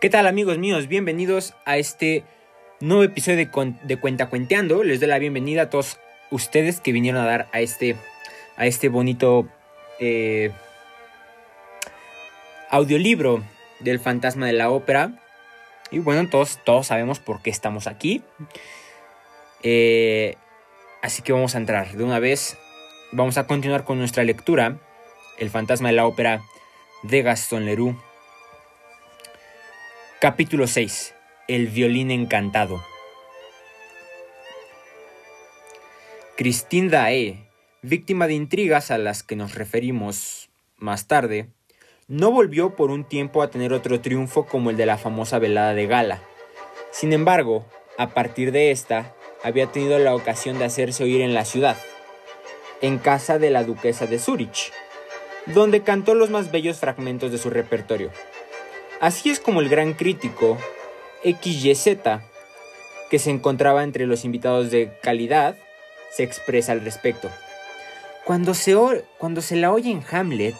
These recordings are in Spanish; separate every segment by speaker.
Speaker 1: ¿Qué tal amigos míos? Bienvenidos a este nuevo episodio de, Cuenta Cuenteando. Les doy la bienvenida a todos ustedes que vinieron a dar a este, a este bonito eh, audiolibro del fantasma de la ópera. Y bueno, todos, todos sabemos por qué estamos aquí. Eh, así que vamos a entrar de una vez. Vamos a continuar con nuestra lectura. El fantasma de la ópera de Gaston Leroux. Capítulo 6. El violín encantado. Christine Dae, víctima de intrigas a las que nos referimos más tarde, no volvió por un tiempo a tener otro triunfo como el de la famosa velada de gala. Sin embargo, a partir de esta, había tenido la ocasión de hacerse oír en la ciudad, en casa de la duquesa de Zurich, donde cantó los más bellos fragmentos de su repertorio. Así es como el gran crítico XYZ, que se encontraba entre los invitados de calidad, se expresa al respecto. Cuando se, cuando se la oye en Hamlet,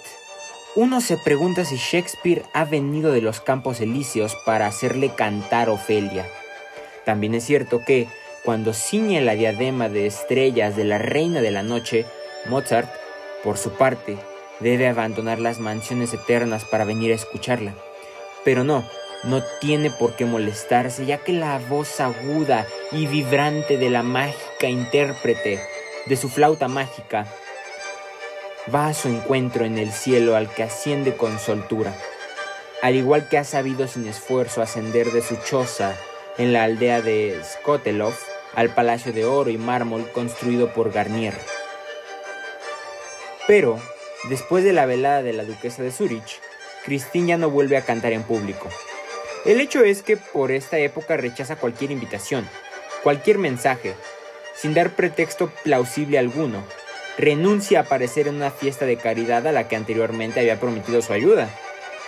Speaker 1: uno se pregunta si Shakespeare ha venido de los campos elíseos para hacerle cantar Ofelia. También es cierto que, cuando ciñe la diadema de estrellas de la reina de la noche, Mozart, por su parte, debe abandonar las mansiones eternas para venir a escucharla. Pero no, no tiene por qué molestarse, ya que la voz aguda y vibrante de la mágica intérprete de su flauta mágica va a su encuentro en el cielo al que asciende con soltura, al igual que ha sabido sin esfuerzo ascender de su choza en la aldea de Skotelov al palacio de oro y mármol construido por Garnier. Pero, después de la velada de la duquesa de Zurich, Christine no vuelve a cantar en público. El hecho es que por esta época rechaza cualquier invitación, cualquier mensaje, sin dar pretexto plausible alguno. Renuncia a aparecer en una fiesta de caridad a la que anteriormente había prometido su ayuda.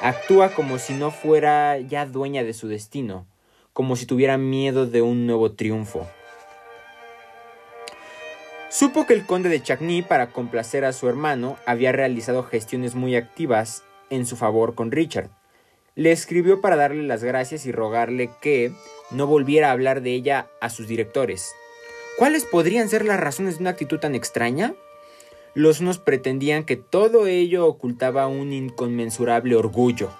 Speaker 1: Actúa como si no fuera ya dueña de su destino, como si tuviera miedo de un nuevo triunfo. Supo que el conde de Chagny, para complacer a su hermano, había realizado gestiones muy activas en su favor con Richard. Le escribió para darle las gracias y rogarle que no volviera a hablar de ella a sus directores. ¿Cuáles podrían ser las razones de una actitud tan extraña? Los unos pretendían que todo ello ocultaba un inconmensurable orgullo.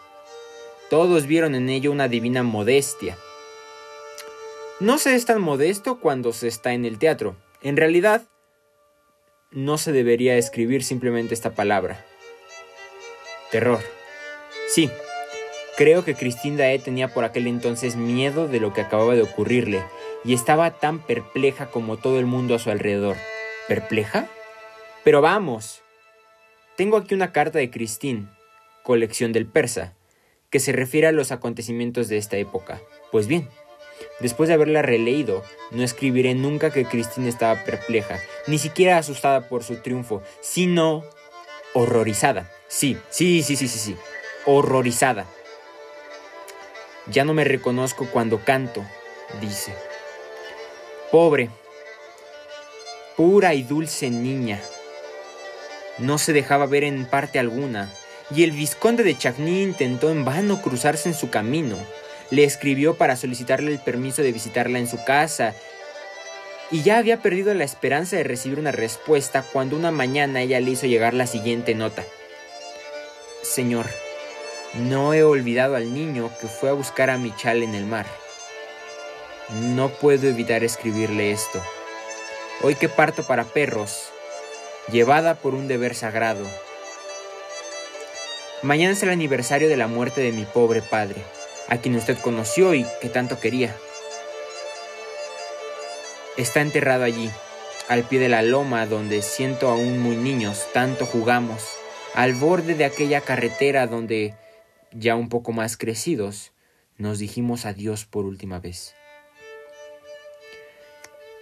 Speaker 1: Todos vieron en ello una divina modestia. No se es tan modesto cuando se está en el teatro. En realidad, no se debería escribir simplemente esta palabra. Terror. Sí, creo que Christine Dae tenía por aquel entonces miedo de lo que acababa de ocurrirle y estaba tan perpleja como todo el mundo a su alrededor. ¿Perpleja? Pero vamos. Tengo aquí una carta de Christine, colección del persa, que se refiere a los acontecimientos de esta época. Pues bien, después de haberla releído, no escribiré nunca que Christine estaba perpleja, ni siquiera asustada por su triunfo, sino horrorizada. Sí, sí, sí, sí, sí, sí. Horrorizada. Ya no me reconozco cuando canto, dice. Pobre, pura y dulce niña. No se dejaba ver en parte alguna, y el vizconde de Chagny intentó en vano cruzarse en su camino. Le escribió para solicitarle el permiso de visitarla en su casa, y ya había perdido la esperanza de recibir una respuesta cuando una mañana ella le hizo llegar la siguiente nota. Señor, no he olvidado al niño que fue a buscar a Michal en el mar. No puedo evitar escribirle esto. Hoy que parto para perros, llevada por un deber sagrado. Mañana es el aniversario de la muerte de mi pobre padre, a quien usted conoció y que tanto quería. Está enterrado allí, al pie de la loma donde siento aún muy niños, tanto jugamos al borde de aquella carretera donde, ya un poco más crecidos, nos dijimos adiós por última vez.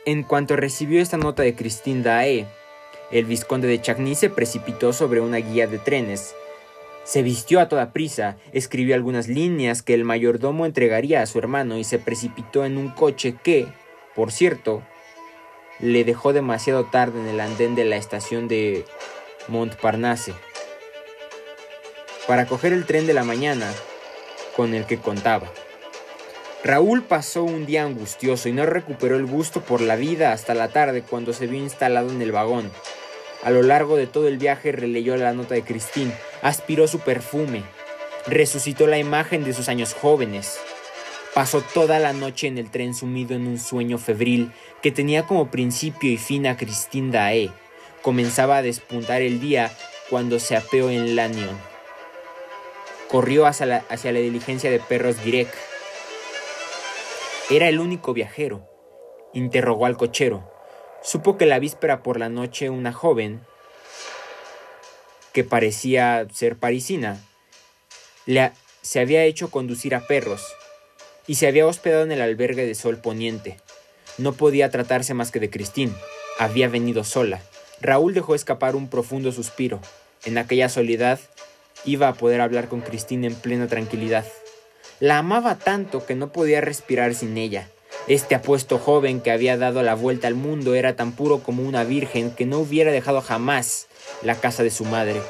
Speaker 1: En cuanto recibió esta nota de Christine Dae, el vizconde de Chagny se precipitó sobre una guía de trenes. Se vistió a toda prisa, escribió algunas líneas que el mayordomo entregaría a su hermano y se precipitó en un coche que, por cierto, le dejó demasiado tarde en el andén de la estación de Montparnasse. Para coger el tren de la mañana, con el que contaba. Raúl pasó un día angustioso y no recuperó el gusto por la vida hasta la tarde cuando se vio instalado en el vagón. A lo largo de todo el viaje releyó la nota de Christine, aspiró su perfume, resucitó la imagen de sus años jóvenes. Pasó toda la noche en el tren sumido en un sueño febril que tenía como principio y fin a Christine Dae. Comenzaba a despuntar el día cuando se apeó en Lannion. Corrió hacia la, diligencia de perros Girek. Era el único viajero. Interrogó al cochero. Supo que la víspera por la noche una joven, que parecía ser parisina, le, se había hecho conducir a perros y se había hospedado en el albergue de Sol Poniente. No podía tratarse más que de Christine. Había venido sola. Raúl dejó escapar un profundo suspiro. En aquella soledad iba a poder hablar con Christine en plena tranquilidad. La amaba tanto que no podía respirar sin ella. Este apuesto joven que había dado la vuelta al mundo era tan puro como una virgen que no hubiera dejado jamás la casa de su madre.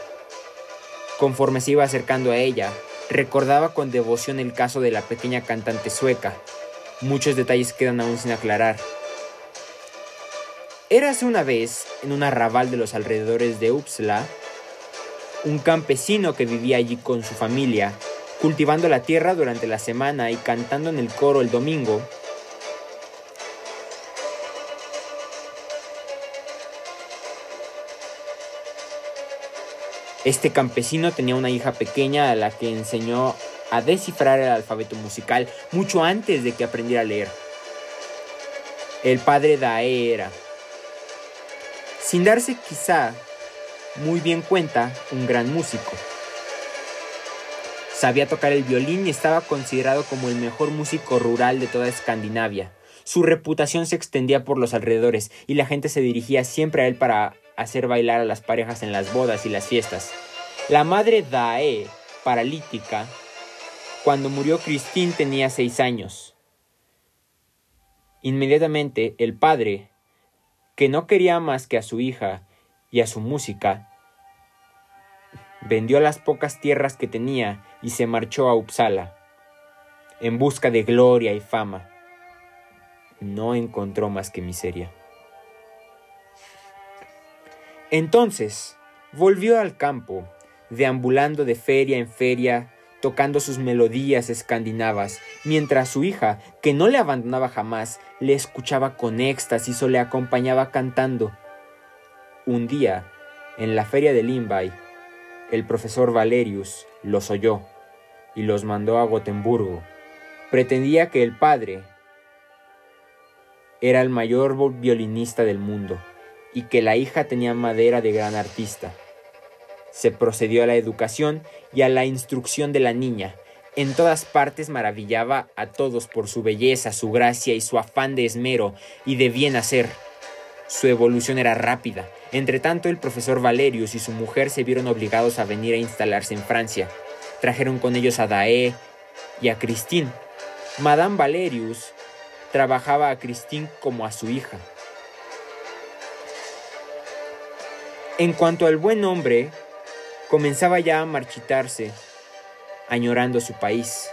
Speaker 1: Conforme se iba acercando a ella, recordaba con devoción el caso de la pequeña cantante sueca. Muchos detalles quedan aún sin aclarar. Érase una vez, en un arrabal de los alrededores de Uppsala, un campesino que vivía allí con su familia, cultivando la tierra durante la semana y cantando en el coro el domingo, Este campesino tenía una hija pequeña a la que enseñó a descifrar el alfabeto musical mucho antes de que aprendiera a leer. El padre Dae era, sin darse quizá muy bien cuenta, un gran músico. Sabía tocar el violín y estaba considerado como el mejor músico rural de toda Escandinavia. Su reputación se extendía por los alrededores y la gente se dirigía siempre a él para hacer bailar a las parejas en las bodas y las fiestas. La madre Dae, paralítica, cuando murió Christine tenía seis años. Inmediatamente el padre, que no quería más que a su hija y a su música, vendió las pocas tierras que tenía y se marchó a Uppsala, en busca de gloria y fama. No encontró más que miseria. Entonces volvió al campo, deambulando de feria en feria, tocando sus melodías escandinavas, mientras su hija, que no le abandonaba jamás, le escuchaba con éxtasis o le acompañaba cantando. Un día, en la feria de Limbay, el profesor Valerius los oyó y los mandó a Gotemburgo. Pretendía que el padre era el mayor violinista del mundo y que la hija tenía madera de gran artista. Se procedió a la educación y a la instrucción de la niña. En todas partes maravillaba a todos por su belleza, su gracia y su afán de esmero y de bien hacer. Su evolución era rápida. Entretanto, el profesor Valerius y su mujer se vieron obligados a venir a instalarse en Francia. Trajeron con ellos a Dae y a Christine. Madame Valerius trabajaba a Christine como a su hija. En cuanto al buen hombre, comenzaba ya a marchitarse, añorando su país.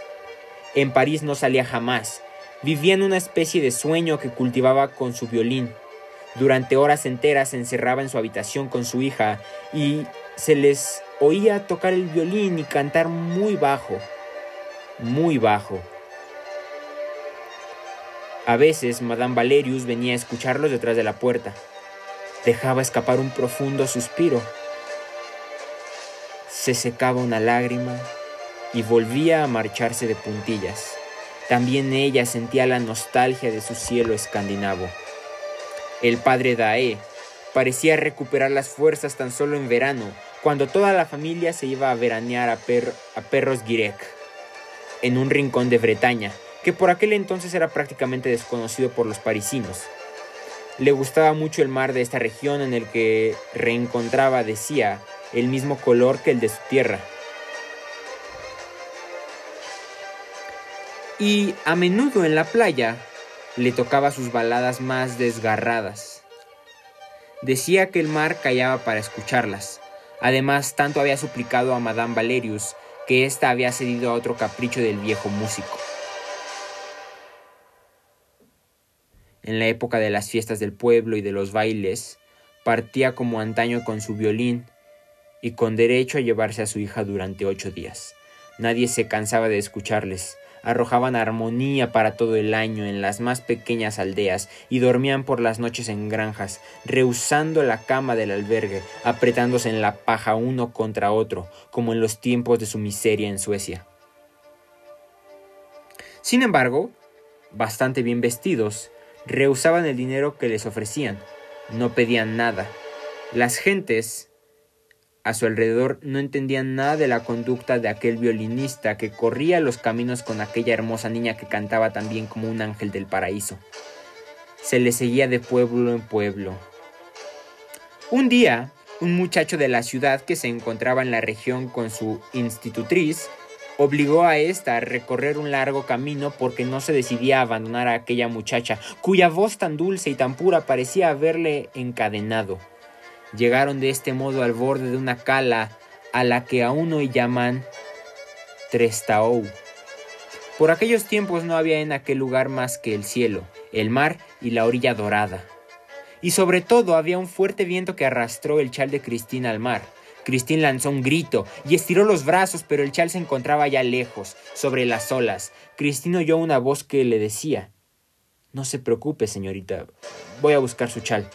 Speaker 1: En París no salía jamás, vivía en una especie de sueño que cultivaba con su violín. Durante horas enteras se encerraba en su habitación con su hija y se les oía tocar el violín y cantar muy bajo, muy bajo. A veces Madame Valerius venía a escucharlos detrás de la puerta dejaba escapar un profundo suspiro. Se secaba una lágrima y volvía a marcharse de puntillas. También ella sentía la nostalgia de su cielo escandinavo. El padre Dae parecía recuperar las fuerzas tan solo en verano, cuando toda la familia se iba a veranear a, perros Girek, en un rincón de Bretaña, que por aquel entonces era prácticamente desconocido por los parisinos. Le gustaba mucho el mar de esta región en el que reencontraba, decía, el mismo color que el de su tierra. Y a menudo en la playa le tocaba sus baladas más desgarradas. Decía que el mar callaba para escucharlas. Además, tanto había suplicado a Madame Valerius que ésta había cedido a otro capricho del viejo músico. En la época de las fiestas del pueblo y de los bailes, partía como antaño con su violín y con derecho a llevarse a su hija durante ocho días. Nadie se cansaba de escucharles, arrojaban armonía para todo el año en las más pequeñas aldeas y dormían por las noches en granjas, rehusando la cama del albergue, apretándose en la paja uno contra otro, como en los tiempos de su miseria en Suecia. Sin embargo, bastante bien vestidos, rehusaban el dinero que les ofrecían, no pedían nada. Las gentes a su alrededor no entendían nada de la conducta de aquel violinista que corría los caminos con aquella hermosa niña que cantaba tan bien como un ángel del paraíso. Se le seguía de pueblo en pueblo. Un día, un muchacho de la ciudad que se encontraba en la región con su institutriz obligó a ésta a recorrer un largo camino porque no se decidía a abandonar a aquella muchacha, cuya voz tan dulce y tan pura parecía haberle encadenado. Llegaron de este modo al borde de una cala a la que aún hoy llaman Trestaou. Por aquellos tiempos no había en aquel lugar más que el cielo, el mar y la orilla dorada. Y sobre todo había un fuerte viento que arrastró el chal de Cristina al mar. Cristín lanzó un grito y estiró los brazos, pero el chal se encontraba ya lejos, sobre las olas. Cristín oyó una voz que le decía No se preocupe, señorita, voy a buscar su chal.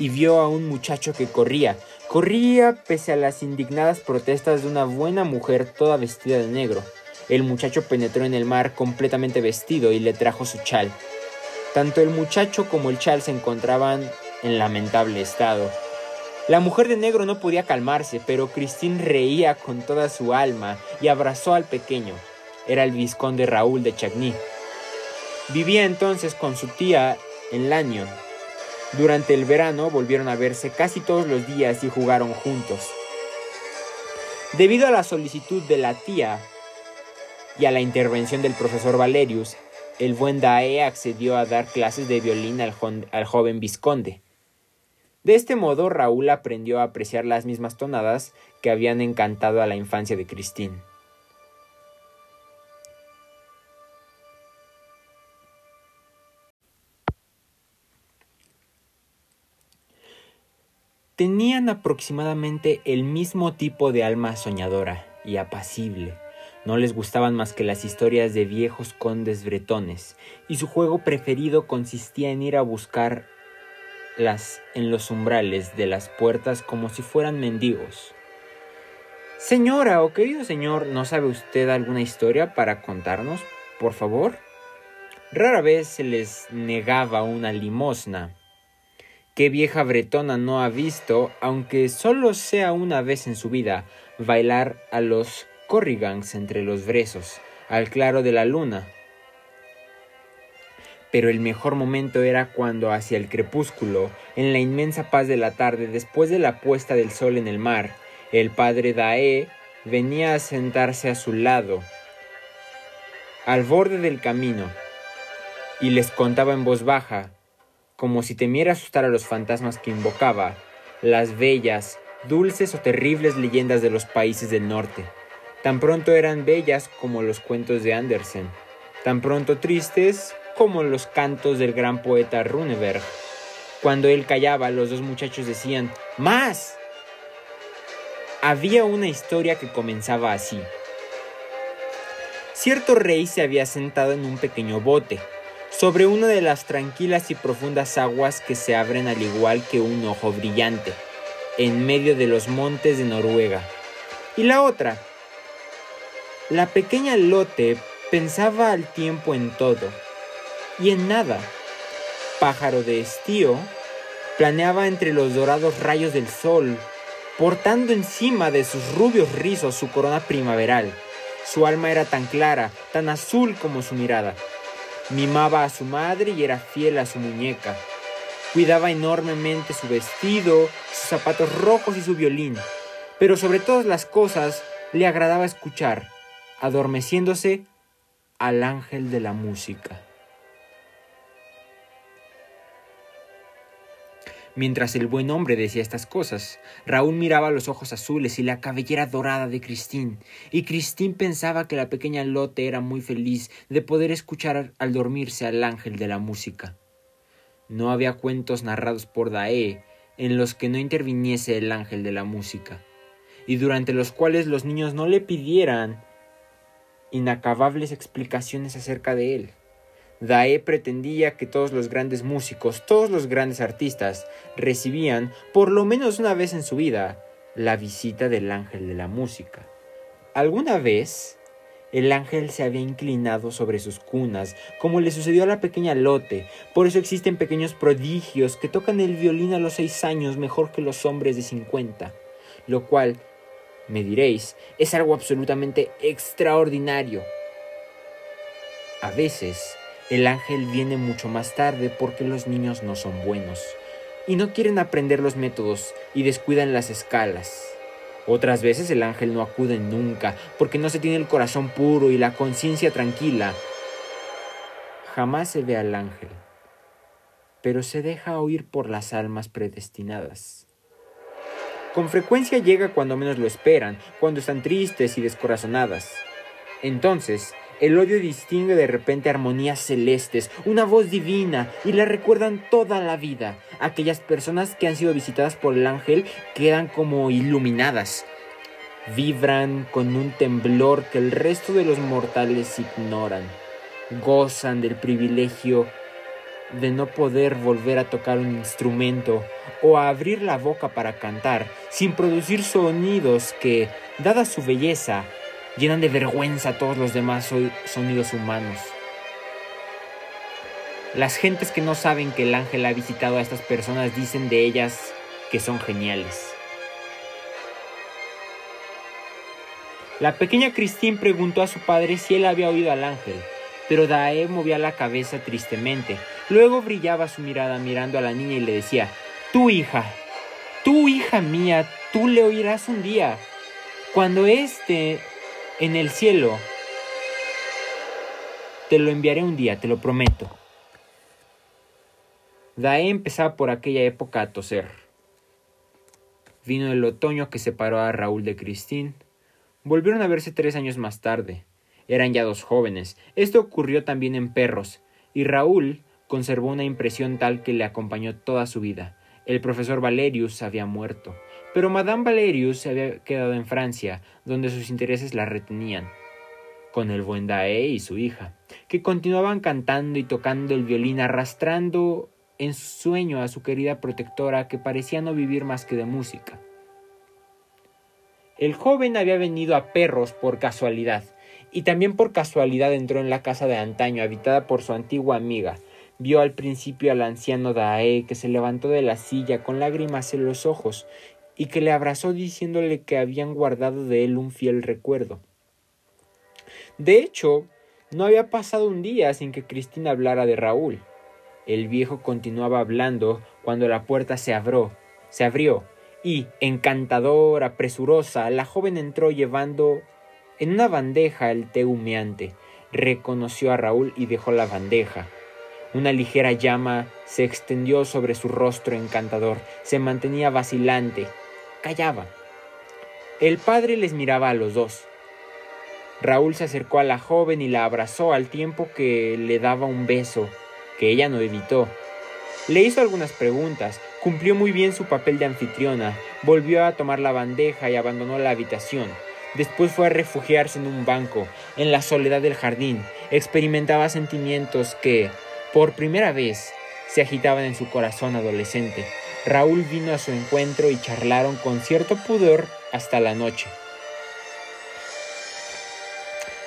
Speaker 1: Y vio a un muchacho que corría, corría pese a las indignadas protestas de una buena mujer toda vestida de negro. El muchacho penetró en el mar completamente vestido y le trajo su chal. Tanto el muchacho como el chal se encontraban en lamentable estado. La mujer de negro no podía calmarse, pero Cristín reía con toda su alma y abrazó al pequeño. Era el vizconde Raúl de Chagny. Vivía entonces con su tía en Lannion. Durante el verano volvieron a verse casi todos los días y jugaron juntos. Debido a la solicitud de la tía y a la intervención del profesor Valerius, el buen Dae accedió a dar clases de violín al, joven vizconde. De este modo Raúl aprendió a apreciar las mismas tonadas que habían encantado a la infancia de Cristín. Tenían aproximadamente el mismo tipo de alma soñadora y apacible. No les gustaban más que las historias de viejos condes bretones, y su juego preferido consistía en ir a buscar las en los umbrales de las puertas como si fueran mendigos. Señora o querido señor, ¿no sabe usted alguna historia para contarnos, por favor? Rara vez se les negaba una limosna. ¿Qué vieja bretona no ha visto, aunque solo sea una vez en su vida, bailar a los corrigans entre los brezos, al claro de la luna, pero el mejor momento era cuando hacia el crepúsculo, en la inmensa paz de la tarde, después de la puesta del sol en el mar, el padre Dae venía a sentarse a su lado, al borde del camino, y les contaba en voz baja, como si temiera asustar a los fantasmas que invocaba, las bellas, dulces o terribles leyendas de los países del norte. Tan pronto eran bellas como los cuentos de Andersen, tan pronto tristes como los cantos del gran poeta Runeberg. Cuando él callaba, los dos muchachos decían, ¡Más! Había una historia que comenzaba así. Cierto rey se había sentado en un pequeño bote, sobre una de las tranquilas y profundas aguas que se abren al igual que un ojo brillante, en medio de los montes de Noruega. Y la otra, la pequeña Lote pensaba al tiempo en todo, y en nada. Pájaro de estío planeaba entre los dorados rayos del sol, portando encima de sus rubios rizos su corona primaveral. Su alma era tan clara, tan azul como su mirada. Mimaba a su madre y era fiel a su muñeca. Cuidaba enormemente su vestido, sus zapatos rojos y su violín. Pero sobre todas las cosas le agradaba escuchar, adormeciéndose al ángel de la música. Mientras el buen hombre decía estas cosas, Raúl miraba los ojos azules y la cabellera dorada de Christine, y Christine pensaba que la pequeña Lotte era muy feliz de poder escuchar al dormirse al ángel de la música. No había cuentos narrados por Dae en los que no interviniese el ángel de la música, y durante los cuales los niños no le pidieran inacabables explicaciones acerca de él. Dae pretendía que todos los grandes músicos, todos los grandes artistas, recibían, por lo menos una vez en su vida, la visita del ángel de la música. Alguna vez, el ángel se había inclinado sobre sus cunas, como le sucedió a la pequeña Lote. Por eso existen pequeños prodigios que tocan el violín a los seis años mejor que los hombres de cincuenta, lo cual, me diréis, es algo absolutamente extraordinario. A veces, el ángel viene mucho más tarde porque los niños no son buenos y no quieren aprender los métodos y descuidan las escalas. Otras veces el ángel no acude nunca porque no se tiene el corazón puro y la conciencia tranquila. Jamás se ve al ángel, pero se deja oír por las almas predestinadas. Con frecuencia llega cuando menos lo esperan, cuando están tristes y descorazonadas. Entonces, el odio distingue de repente armonías celestes, una voz divina, y la recuerdan toda la vida. Aquellas personas que han sido visitadas por el ángel quedan como iluminadas. Vibran con un temblor que el resto de los mortales ignoran. Gozan del privilegio de no poder volver a tocar un instrumento o a abrir la boca para cantar sin producir sonidos que, dada su belleza, llenan de vergüenza a todos los demás sonidos humanos. Las gentes que no saben que el ángel ha visitado a estas personas dicen de ellas que son geniales. La pequeña Christine preguntó a su padre si él había oído al ángel, pero Dae movía la cabeza tristemente. Luego brillaba su mirada mirando a la niña y le decía, Tu hija, tu hija mía, tú le oirás un día. Cuando éste en el cielo. Te lo enviaré un día, te lo prometo. Dae empezaba por aquella época a toser. Vino el otoño que separó a Raúl de Christine. Volvieron a verse tres años más tarde. Eran ya dos jóvenes. Esto ocurrió también en Perros, y Raúl conservó una impresión tal que le acompañó toda su vida. El profesor Valerius había muerto. Pero Madame Valerius se había quedado en Francia, donde sus intereses la retenían, con el buen Dae y su hija, que continuaban cantando y tocando el violín, arrastrando en su sueño a su querida protectora que parecía no vivir más que de música. El joven había venido a Perros por casualidad, y también por casualidad entró en la casa de antaño habitada por su antigua amiga. Vio al principio al anciano Dae que se levantó de la silla con lágrimas en los ojos y que le abrazó diciéndole que habían guardado de él un fiel recuerdo. De hecho, no había pasado un día sin que Cristina hablara de Raúl. El viejo continuaba hablando cuando la puerta se abrió, se abrió, y, encantadora, presurosa, la joven entró llevando en una bandeja el té humeante. Reconoció a Raúl y dejó la bandeja. Una ligera llama se extendió sobre su rostro encantador, se mantenía vacilante, callaba. El padre les miraba a los dos. Raúl se acercó a la joven y la abrazó al tiempo que le daba un beso, que ella no evitó. Le hizo algunas preguntas, cumplió muy bien su papel de anfitriona, volvió a tomar la bandeja y abandonó la habitación. Después fue a refugiarse en un banco, en la soledad del jardín. Experimentaba sentimientos que, por primera vez, se agitaban en su corazón adolescente. Raúl vino a su encuentro y charlaron con cierto pudor hasta la noche.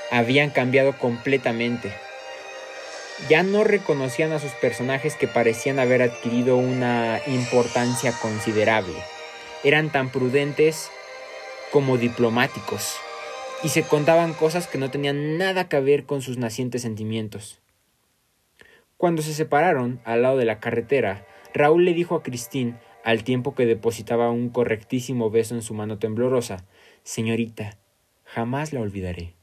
Speaker 1: Habían cambiado completamente. Ya no reconocían a sus personajes que parecían haber adquirido una importancia considerable. Eran tan prudentes como diplomáticos y se contaban cosas que no tenían nada que ver con sus nacientes sentimientos. Cuando se separaron al lado de la carretera, Raúl le dijo a Christine, al tiempo que depositaba un correctísimo beso en su mano temblorosa, Señorita, jamás la olvidaré.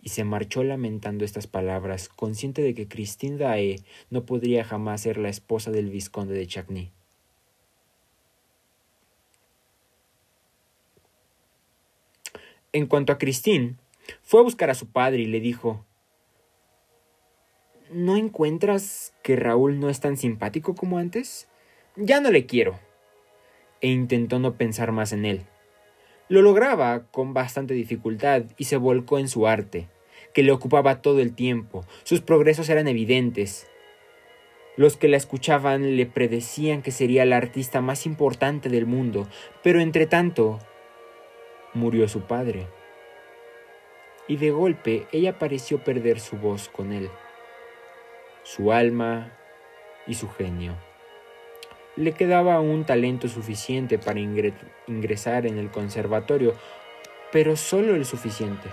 Speaker 1: Y se marchó lamentando estas palabras, consciente de que Christine Dae no podría jamás ser la esposa del vizconde de Chacny. En cuanto a Christine, fue a buscar a su padre y le dijo ¿No encuentras que Raúl no es tan simpático como antes? Ya no le quiero. E intentó no pensar más en él. Lo lograba con bastante dificultad y se volcó en su arte, que le ocupaba todo el tiempo. Sus progresos eran evidentes. Los que la escuchaban le predecían que sería la artista más importante del mundo, pero entre tanto murió su padre. Y de golpe ella pareció perder su voz con él, su alma y su genio. Le quedaba un talento suficiente para ingresar en el conservatorio, pero solo el suficiente.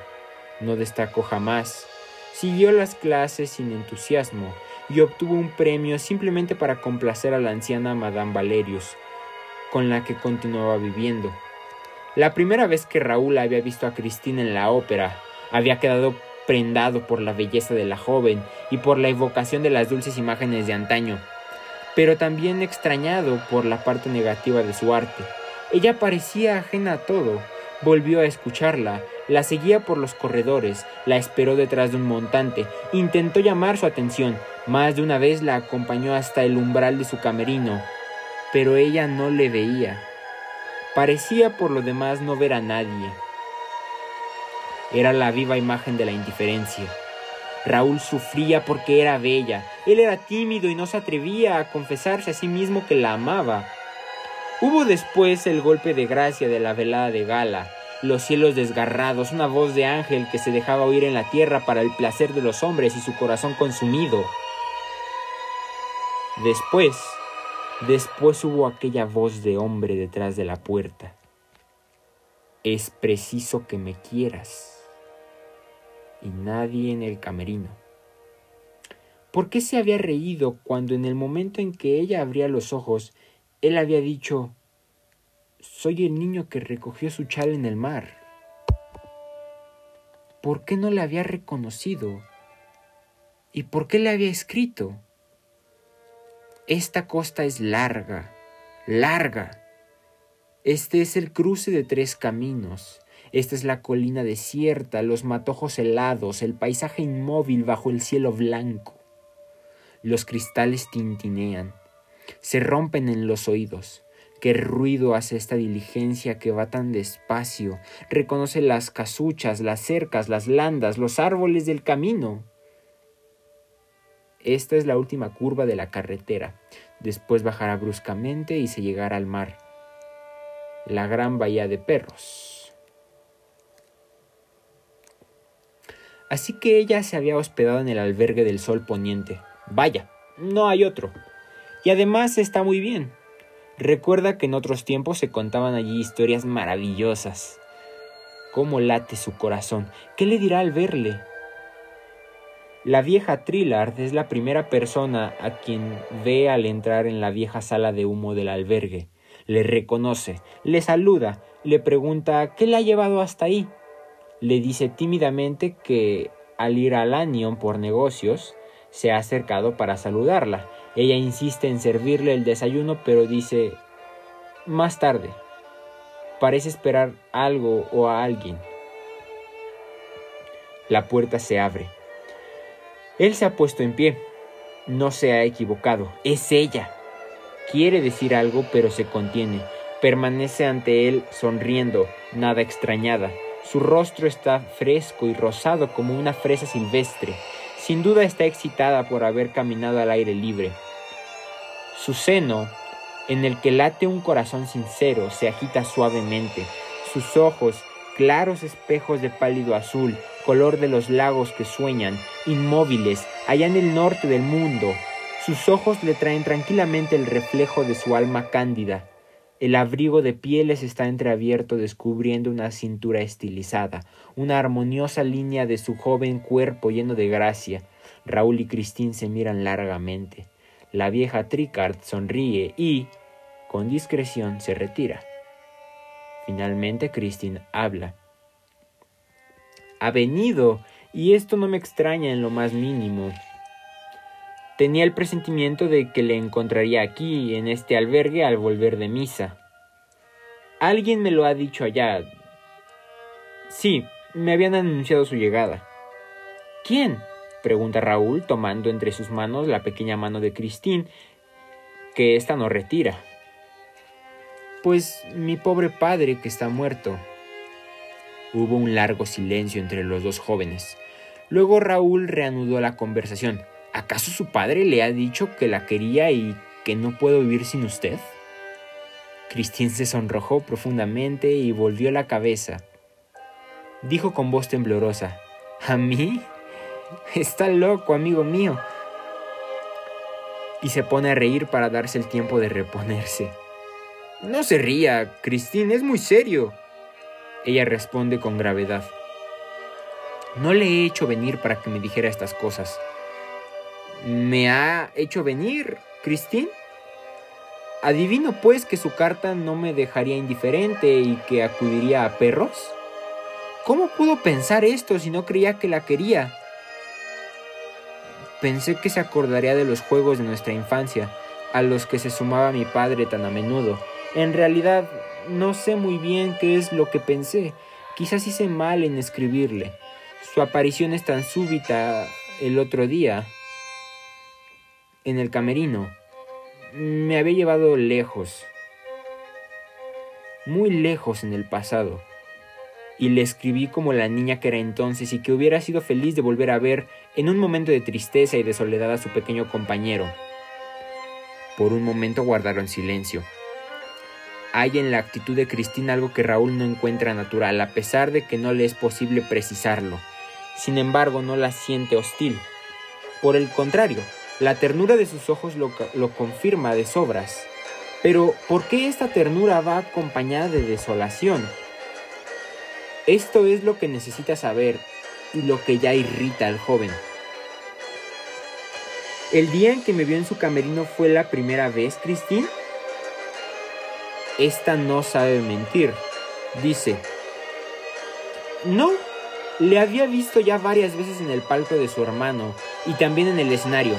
Speaker 1: No destacó jamás. Siguió las clases sin entusiasmo y obtuvo un premio simplemente para complacer a la anciana Madame Valerius, con la que continuaba viviendo. La primera vez que Raúl había visto a Cristina en la ópera, había quedado prendado por la belleza de la joven y por la evocación de las dulces imágenes de antaño pero también extrañado por la parte negativa de su arte. Ella parecía ajena a todo. Volvió a escucharla, la seguía por los corredores, la esperó detrás de un montante, intentó llamar su atención, más de una vez la acompañó hasta el umbral de su camerino, pero ella no le veía. Parecía por lo demás no ver a nadie. Era la viva imagen de la indiferencia. Raúl sufría porque era bella. Él era tímido y no se atrevía a confesarse a sí mismo que la amaba. Hubo después el golpe de gracia de la velada de gala, los cielos desgarrados, una voz de ángel que se dejaba oír en la tierra para el placer de los hombres y su corazón consumido. Después, después hubo aquella voz de hombre detrás de la puerta. Es preciso que me quieras y nadie en el camerino. ¿Por qué se había reído cuando en el momento en que ella abría los ojos, él había dicho Soy el niño que recogió su chal en el mar? ¿Por qué no le había reconocido? ¿Y por qué le había escrito? Esta costa es larga, larga. Este es el cruce de tres caminos. Esta es la colina desierta, los matojos helados, el paisaje inmóvil bajo el cielo blanco. Los cristales tintinean, se rompen en los oídos. Qué ruido hace esta diligencia que va tan despacio. Reconoce las casuchas, las cercas, las landas, los árboles del camino. Esta es la última curva de la carretera. Después bajará bruscamente y se llegará al mar. La gran bahía de perros. Así que ella se había hospedado en el albergue del Sol Poniente. Vaya, no hay otro. Y además está muy bien. Recuerda que en otros tiempos se contaban allí historias maravillosas. ¿Cómo late su corazón? ¿Qué le dirá al verle? La vieja Trillard es la primera persona a quien ve al entrar en la vieja sala de humo del albergue. Le reconoce, le saluda, le pregunta qué le ha llevado hasta ahí le dice tímidamente que al ir a Lanyon por negocios, se ha acercado para saludarla. Ella insiste en servirle el desayuno, pero dice más tarde. Parece esperar algo o a alguien. La puerta se abre. Él se ha puesto en pie. No se ha equivocado. Es ella. Quiere decir algo, pero se contiene. Permanece ante él sonriendo, nada extrañada. Su rostro está fresco y rosado como una fresa silvestre. Sin duda está excitada por haber caminado al aire libre. Su seno, en el que late un corazón sincero, se agita suavemente. Sus ojos, claros espejos de pálido azul, color de los lagos que sueñan, inmóviles, allá en el norte del mundo. Sus ojos le traen tranquilamente el reflejo de su alma cándida, el abrigo de pieles está entreabierto descubriendo una cintura estilizada, una armoniosa línea de su joven cuerpo lleno de gracia. Raúl y Cristín se miran largamente. La vieja Tricard sonríe y, con discreción, se retira. Finalmente Cristín habla. Ha venido, y esto no me extraña en lo más mínimo. Tenía el presentimiento de que le encontraría aquí, en este albergue, al volver de misa. Alguien me lo ha dicho allá. Sí, me habían anunciado su llegada. ¿Quién? pregunta Raúl, tomando entre sus manos la pequeña mano de Christine, que ésta no retira. Pues mi pobre padre que está muerto. Hubo un largo silencio entre los dos jóvenes. Luego Raúl reanudó la conversación. ¿Acaso su padre le ha dicho que la quería y que no puedo vivir sin usted? Christine se sonrojó profundamente y volvió la cabeza. Dijo con voz temblorosa, ¿A mí? Está loco, amigo mío. Y se pone a reír para darse el tiempo de reponerse. No se ría, Christine, es muy serio. Ella responde con gravedad. No le he hecho venir para que me dijera estas cosas. ¿Me ha hecho venir, Christine? Adivino pues que su carta no me dejaría indiferente y que acudiría a perros. ¿Cómo pudo pensar esto si no creía que la quería? Pensé que se acordaría de los juegos de nuestra infancia, a los que se sumaba mi padre tan a menudo. En realidad, no sé muy bien qué es lo que pensé. Quizás hice mal en escribirle. Su aparición es tan súbita el otro día en el camerino. Me había llevado lejos, muy lejos en el pasado, y le escribí como la niña que era entonces y que hubiera sido feliz de volver a ver en un momento de tristeza y de soledad a su pequeño compañero. Por un momento guardaron silencio. Hay en la actitud de Cristina algo que Raúl no encuentra natural, a pesar de que no le es posible precisarlo. Sin embargo, no la siente hostil. Por el contrario, la ternura de sus ojos lo, confirma de sobras. Pero, ¿por qué esta ternura va acompañada de desolación? Esto es lo que necesita saber y lo que ya irrita al joven. El día en que me vio en su camerino fue la primera vez, Christine. Esta no sabe mentir. Dice, no, le había visto ya varias veces en el palco de su hermano y también en el escenario.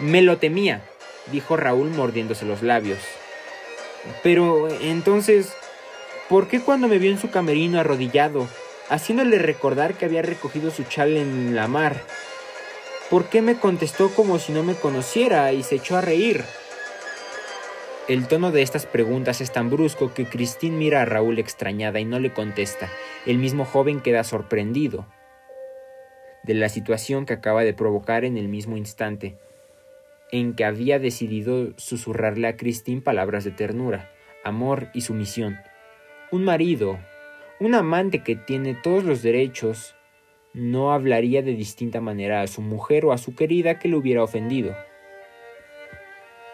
Speaker 1: Me lo temía, dijo Raúl mordiéndose los labios. Pero entonces, ¿por qué cuando me vio en su camerino arrodillado, haciéndole recordar que había recogido su chal en la mar? ¿Por qué me contestó como si no me conociera y se echó a reír? El tono de estas preguntas es tan brusco que Christine mira a Raúl extrañada y no le contesta. El mismo joven queda sorprendido de la situación que acaba de provocar en el mismo instante en que había decidido susurrarle a Christine palabras de ternura, amor y sumisión. Un marido, un amante que tiene todos los derechos, no hablaría de distinta manera a su mujer o a su querida que le hubiera ofendido.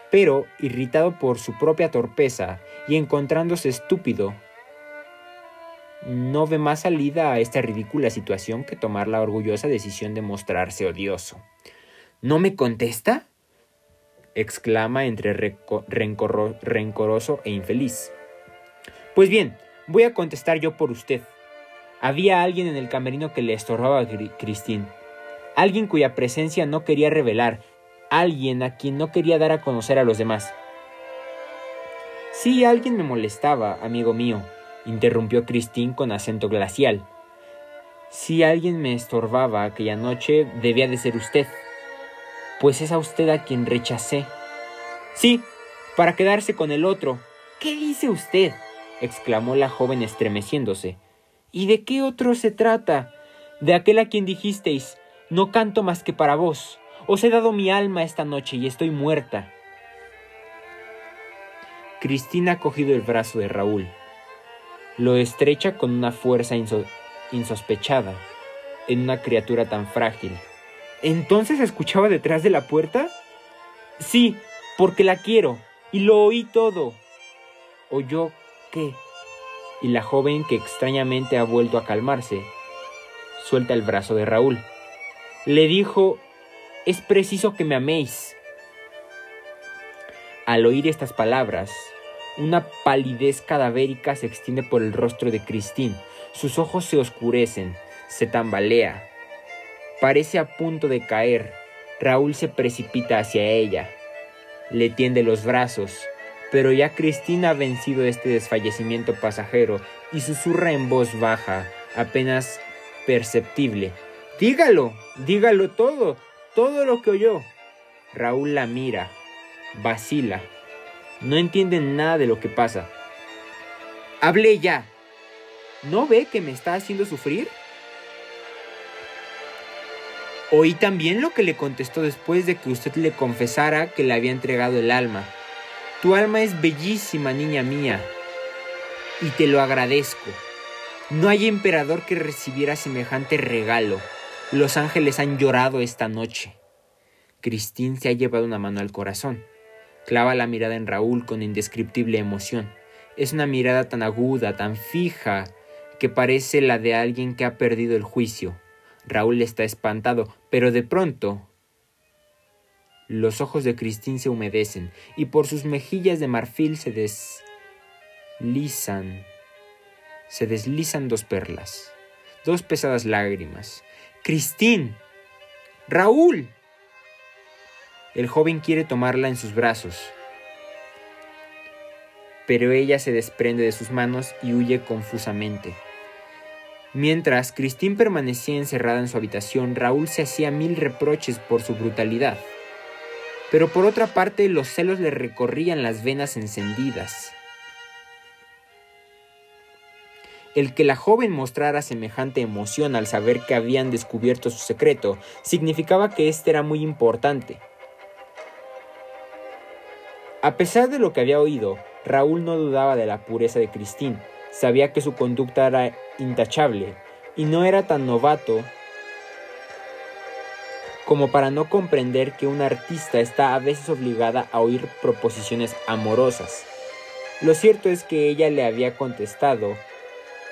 Speaker 1: Pero, irritado por su propia torpeza y encontrándose estúpido, no ve más salida a esta ridícula situación que tomar la orgullosa decisión de mostrarse odioso. ¿No me contesta? Exclama entre rencoroso e infeliz. Pues bien, voy a contestar yo por usted. Había alguien en el camerino que le estorbaba a Christine, alguien cuya presencia no quería revelar, alguien a quien no quería dar a conocer a los demás. Sí, alguien me molestaba, amigo mío, interrumpió Christine con acento glacial. Si alguien me estorbaba aquella noche, debía de ser usted pues es a usted a quien rechacé. Sí, para quedarse con el otro. ¿Qué dice usted? exclamó la joven estremeciéndose. ¿Y de qué otro se trata? De aquel a quien dijisteis, no canto más que para vos. Os he dado mi alma esta noche y estoy muerta. Cristina ha cogido el brazo de Raúl. Lo estrecha con una fuerza insospechada en una criatura tan frágil. ¿Entonces escuchaba detrás de la puerta? Sí, porque la quiero, y lo oí todo. ¿Oyó qué? Y la joven, que extrañamente ha vuelto a calmarse, suelta el brazo de Raúl. Le dijo, es preciso que me améis. Al oír estas palabras, una palidez cadavérica se extiende por el rostro de Christine. Sus ojos se oscurecen, se tambalea, Parece a punto de caer. Raúl se precipita hacia ella. Le tiende los brazos, Pero ya Cristina ha vencido este desfallecimiento pasajero y susurra en voz baja, apenas perceptible. Dígalo, dígalo todo, todo lo que oyó. Raúl la mira, vacila, no entiende nada de lo que pasa. Hable ya. ¿No ve que me está haciendo sufrir? Oí también lo que le contestó después de que usted le confesara que le había entregado el alma. Tu alma es bellísima, niña mía, y te lo agradezco. No hay emperador que recibiera semejante regalo. Los ángeles han llorado esta noche. Cristín se ha llevado una mano al corazón. Clava la mirada en Raúl con indescriptible emoción. Es una mirada tan aguda, tan fija, que parece la de alguien que ha perdido el juicio. Raúl está espantado, pero de pronto los ojos de Cristín se humedecen y por sus mejillas de marfil se deslizan, se deslizan dos perlas, dos pesadas lágrimas. Cristín, Raúl. El joven quiere tomarla en sus brazos, pero ella se desprende de sus manos y huye confusamente. Mientras Cristín permanecía encerrada en su habitación, Raúl se hacía mil reproches por su brutalidad. Pero por otra parte los celos le recorrían las venas encendidas. El que la joven mostrara semejante emoción al saber que habían descubierto su secreto significaba que éste era muy importante. A pesar de lo que había oído, Raúl no dudaba de la pureza de Cristín, sabía que su conducta era intachable y no era tan novato como para no comprender que una artista está a veces obligada a oír proposiciones amorosas. Lo cierto es que ella le había contestado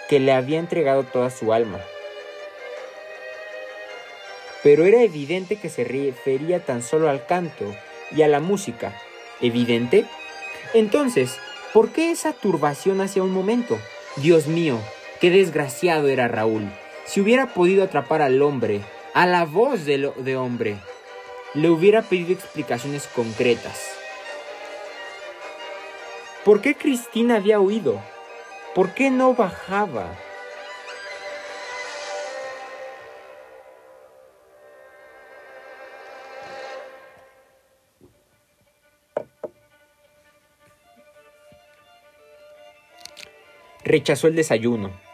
Speaker 1: que le había entregado toda su alma. Pero era evidente que se refería tan solo al canto y a la música, evidente? Entonces, ¿por qué esa turbación hacia un momento? Dios mío, qué desgraciado era Raúl. Si hubiera podido atrapar al hombre, a la voz de, de hombre, le hubiera pedido explicaciones concretas. ¿Por qué Cristina había huido? ¿Por qué no bajaba? Rechazó el desayuno.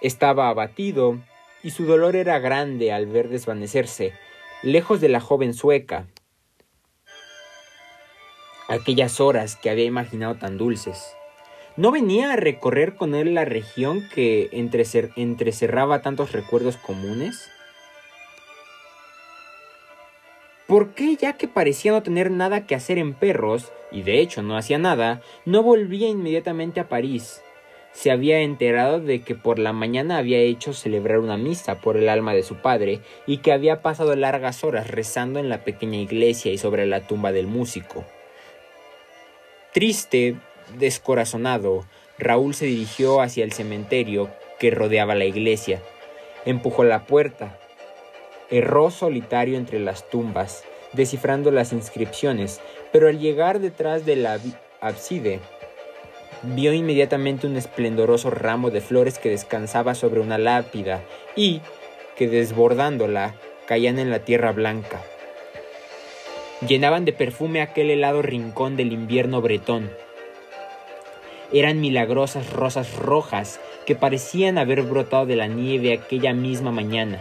Speaker 1: Estaba abatido y su dolor era grande al ver desvanecerse, lejos de la joven sueca, aquellas horas que había imaginado tan dulces. ¿No venía a recorrer con él la región que entrecerraba tantos recuerdos comunes? ¿Por qué, ya que parecía no tener nada que hacer en perros, y de hecho no hacía nada, no volvía inmediatamente a París? Se había enterado de que por la mañana había hecho celebrar una misa por el alma de su padre y que había pasado largas horas rezando en la pequeña iglesia y sobre la tumba del músico. Triste, descorazonado, Raúl se dirigió hacia el cementerio que rodeaba la iglesia. Empujó la puerta. Erró solitario entre las tumbas, descifrando las inscripciones, pero al llegar detrás de la ábside, vio inmediatamente un esplendoroso ramo de flores que descansaba sobre una lápida y que desbordándola caían en la tierra blanca. Llenaban de perfume aquel helado rincón del invierno bretón. Eran milagrosas rosas rojas que parecían haber brotado de la nieve aquella misma mañana.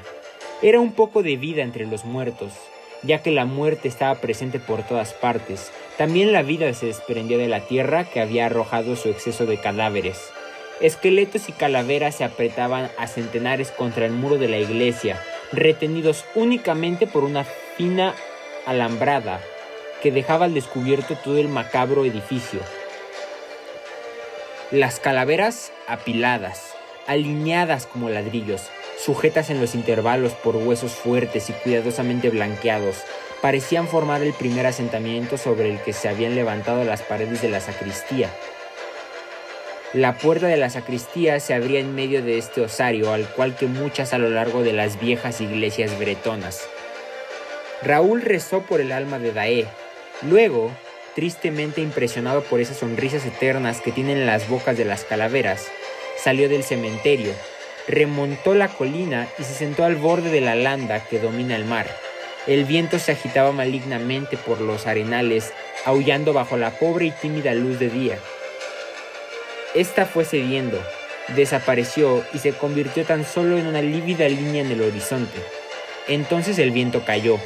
Speaker 1: Era un poco de vida entre los muertos, ya que la muerte estaba presente por todas partes. También la vida se desprendió de la tierra que había arrojado su exceso de cadáveres. Esqueletos y calaveras se apretaban a centenares contra el muro de la iglesia, retenidos únicamente por una fina alambrada que dejaba al descubierto todo el macabro edificio. Las calaveras apiladas, alineadas como ladrillos, sujetas en los intervalos por huesos fuertes y cuidadosamente blanqueados, parecían formar el primer asentamiento sobre el que se habían levantado las paredes de la sacristía. La puerta de la sacristía se abría en medio de este osario, al cual que muchas a lo largo de las viejas iglesias bretonas. Raúl rezó por el alma de Daé. Luego tristemente impresionado por esas sonrisas eternas que tienen las bocas de las calaveras, salió del cementerio, remontó la colina y se sentó al borde de la landa que domina el mar. El viento se agitaba malignamente por los arenales, aullando bajo la pobre y tímida luz de día. Esta fue cediendo, desapareció y se convirtió tan solo en una lívida línea en el horizonte. Entonces el viento cayó.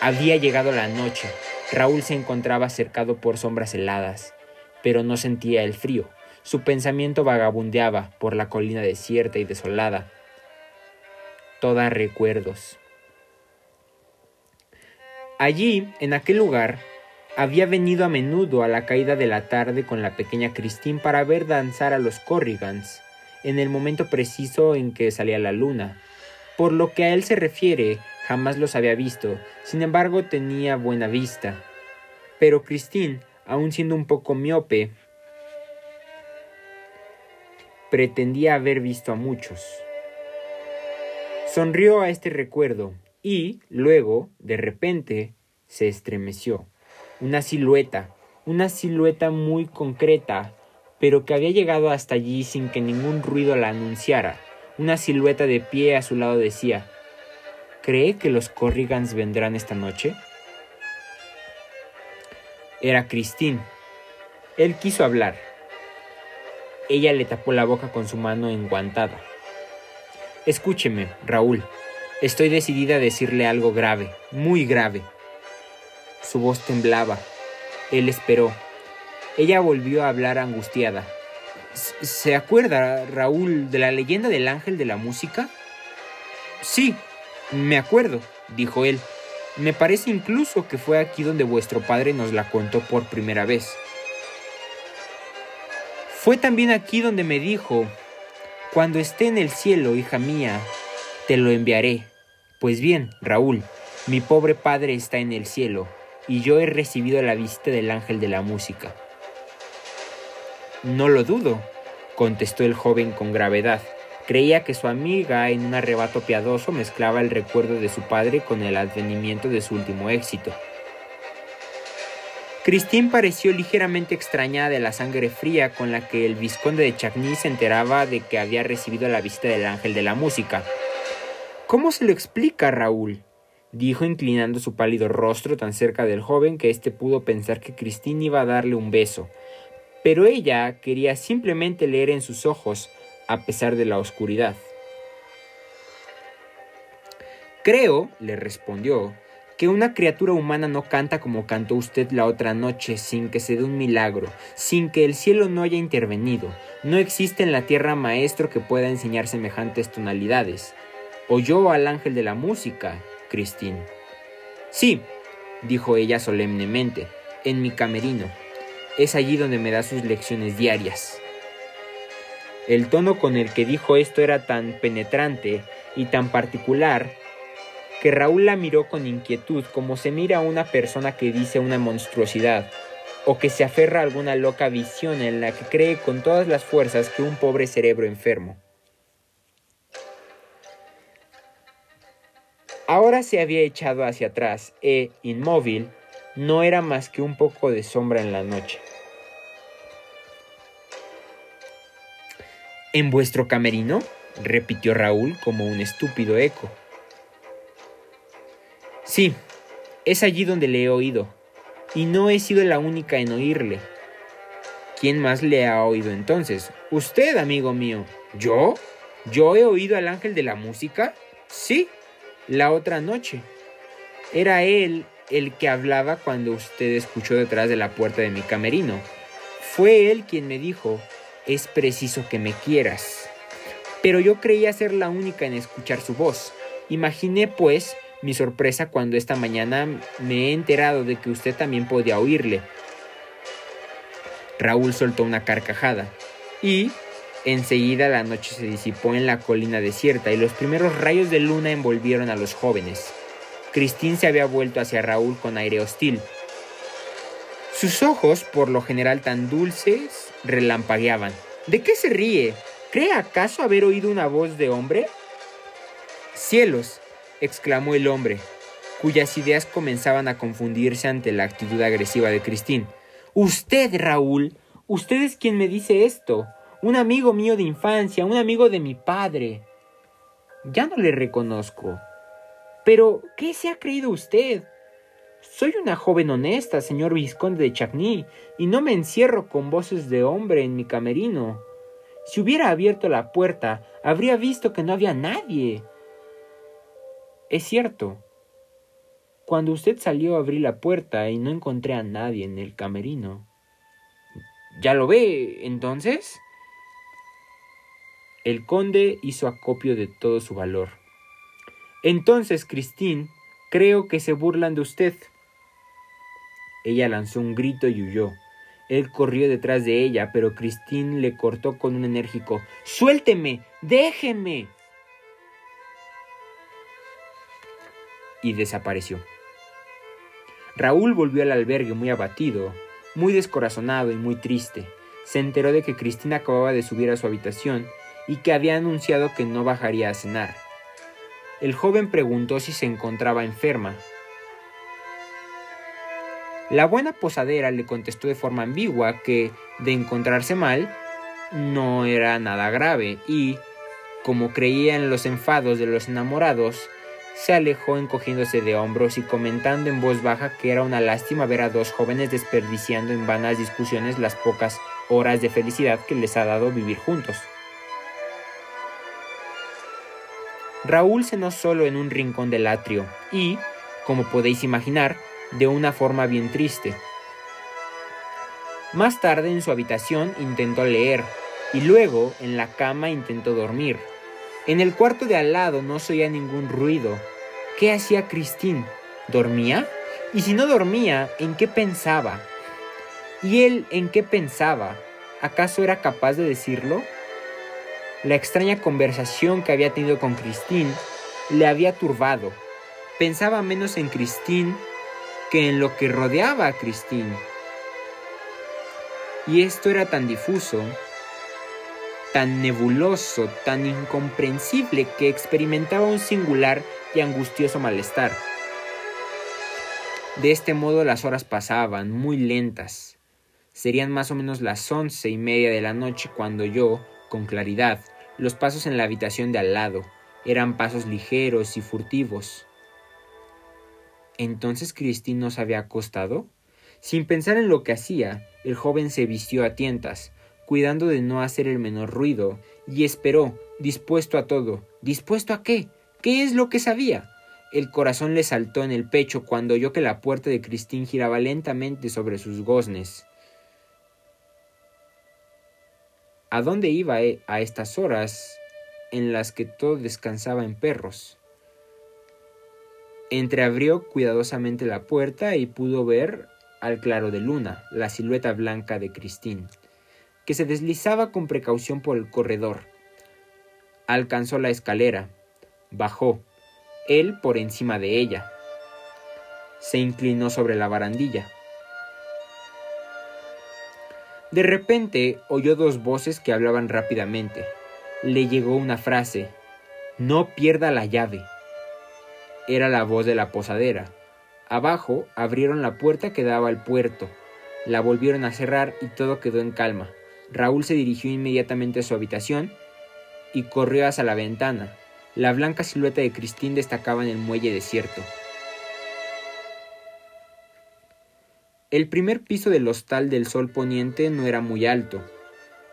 Speaker 1: Había llegado la noche. Raúl se encontraba cercado por sombras heladas, pero no sentía el frío. Su pensamiento vagabundeaba por la colina desierta y desolada. Toda recuerdos. Allí, en aquel lugar, había venido a menudo a la caída de la tarde con la pequeña Christine para ver danzar a los Corrigans en el momento preciso en que salía la luna. Por lo que a él se refiere, jamás los había visto, sin embargo tenía buena vista. Pero Christine, aun siendo un poco miope, pretendía haber visto a muchos. Sonrió a este recuerdo y, luego, de repente, se estremeció. Una silueta, una silueta muy concreta, pero que había llegado hasta allí sin que ningún ruido la anunciara. Una silueta de pie a su lado decía, ¿Cree que los Corrigans vendrán esta noche? Era Christine. Él quiso hablar. Ella le tapó la boca con su mano enguantada. Escúcheme, Raúl. Estoy decidida a decirle algo grave, muy grave. Su voz temblaba. Él esperó. Ella volvió a hablar angustiada. ¿Se acuerda, Raúl, de la leyenda del ángel de la música? Sí, me acuerdo, dijo él. Me parece incluso que fue aquí donde vuestro padre nos la contó por primera vez. Fue también aquí donde me dijo, cuando esté en el cielo, hija mía, te lo enviaré. Pues bien, Raúl, mi pobre padre está en el cielo, y yo he recibido la visita del ángel de la música. No lo dudo, contestó el joven con gravedad. Creía que su amiga, en un arrebato piadoso, mezclaba el recuerdo de su padre con el advenimiento de su último éxito. Christine pareció ligeramente extrañada de la sangre fría con la que el vizconde de Chagny se enteraba de que había recibido la visita del ángel de la música. ¿Cómo se lo explica, Raúl? dijo inclinando su pálido rostro tan cerca del joven que éste pudo pensar que Christine iba a darle un beso, pero ella quería simplemente leer en sus ojos, a pesar de la oscuridad. Creo, le respondió, que una criatura humana no canta como cantó usted la otra noche sin que se dé un milagro, sin que el cielo no haya intervenido. No existe en la tierra maestro que pueda enseñar semejantes tonalidades. Oyó al ángel de la música, Christine. Sí, dijo ella solemnemente, en mi camerino. Es allí donde me da sus lecciones diarias. El tono con el que dijo esto era tan penetrante y tan particular que Raúl la miró con inquietud como se mira a una persona que dice una monstruosidad o que se aferra a alguna loca visión en la que cree con todas las fuerzas que un pobre cerebro enfermo. Ahora se había echado hacia atrás e, inmóvil, no era más que un poco de sombra en la noche. ¿En vuestro camerino? repitió Raúl como un estúpido eco. Sí, es allí donde le he oído, y no he sido la única en oírle. ¿Quién más le ha oído entonces? Usted, amigo mío. ¿Yo? ¿Yo he oído al ángel de la música? Sí, la otra noche. Era él el que hablaba cuando usted escuchó detrás de la puerta de mi camerino. Fue él quien me dijo, es preciso que me quieras. Pero yo creía ser la única en escuchar su voz. Imaginé, pues, mi sorpresa cuando esta mañana me he enterado de que usted también podía oírle. Raúl soltó una carcajada y enseguida la noche se disipó en la colina desierta y los primeros rayos de luna envolvieron a los jóvenes. Christine se había vuelto hacia Raúl con aire hostil. Sus ojos, por lo general tan dulces, relampagueaban. ¿De qué se ríe? ¿Cree acaso haber oído una voz de hombre? Cielos, exclamó el hombre. cuyas ideas comenzaban a confundirse ante la actitud agresiva de Christine. Usted, Raúl, usted es quien me dice esto. Un amigo mío de infancia, un amigo de mi padre. Ya no le reconozco. Pero, ¿qué se ha creído usted? Soy una joven honesta, señor vizconde de Chagny, y no me encierro con voces de hombre en mi camerino. Si hubiera abierto la puerta, habría visto que no había nadie. Es cierto. Cuando usted salió abrí la puerta y no encontré a nadie en el camerino. ¿Ya lo ve, entonces? El conde hizo acopio de todo su valor. Entonces, Christine, creo que se burlan de usted. Ella lanzó un grito y huyó. Él corrió detrás de ella, pero Christine le cortó con un enérgico Suélteme. déjeme. y desapareció. Raúl volvió al albergue muy abatido, muy descorazonado y muy triste. Se enteró de que Cristina acababa de subir a su habitación y que había anunciado que no bajaría a cenar. El joven preguntó si se encontraba enferma, la buena posadera le contestó de forma ambigua que, de encontrarse mal, no era nada grave y, como creía en los enfados de los enamorados, se alejó encogiéndose de hombros y comentando en voz baja que era una lástima ver a dos jóvenes desperdiciando en vanas discusiones las pocas horas de felicidad que les ha dado vivir juntos. Raúl cenó solo en un rincón del atrio y, como podéis imaginar, de una forma bien triste. Más tarde en su habitación intentó leer y luego en la cama intentó dormir. En el cuarto de al lado no se oía ningún ruido. ¿Qué hacía Christine? ¿Dormía? Y si no dormía, ¿en qué pensaba? ¿Y él en qué pensaba? ¿Acaso era capaz de decirlo? La extraña conversación que había tenido con Christine le había turbado. Pensaba menos en Christine que en lo que rodeaba a Christine. Y esto era tan difuso, tan nebuloso, tan incomprensible que experimentaba un singular y angustioso malestar. De este modo las horas pasaban, muy lentas. Serían más o menos las once y media de la noche cuando yo, con claridad, los pasos en la habitación de al lado eran pasos ligeros y furtivos. ¿Entonces Christine no se había acostado? Sin pensar en lo que hacía, el joven se vistió a tientas, cuidando de no hacer el menor ruido, y esperó, dispuesto a todo. ¿Dispuesto a qué? ¿Qué es lo que sabía? El corazón le saltó en el pecho cuando oyó que la puerta de Christine giraba lentamente sobre sus goznes. ¿A dónde iba eh, a estas horas en las que todo descansaba en perros? Entreabrió cuidadosamente la puerta y pudo ver, al claro de luna, la silueta blanca de Christine, que se deslizaba con precaución por el corredor. Alcanzó la escalera, bajó, él por encima de ella. Se inclinó sobre la barandilla. De repente oyó dos voces que hablaban rápidamente. Le llegó una frase, no pierda la llave. Era la voz de la posadera. Abajo abrieron la puerta que daba al puerto. La volvieron a cerrar y todo quedó en calma. Raúl se dirigió inmediatamente a su habitación y corrió hacia la ventana. La blanca silueta de Cristín destacaba en el muelle desierto. El primer piso del hostal del sol poniente no era muy alto,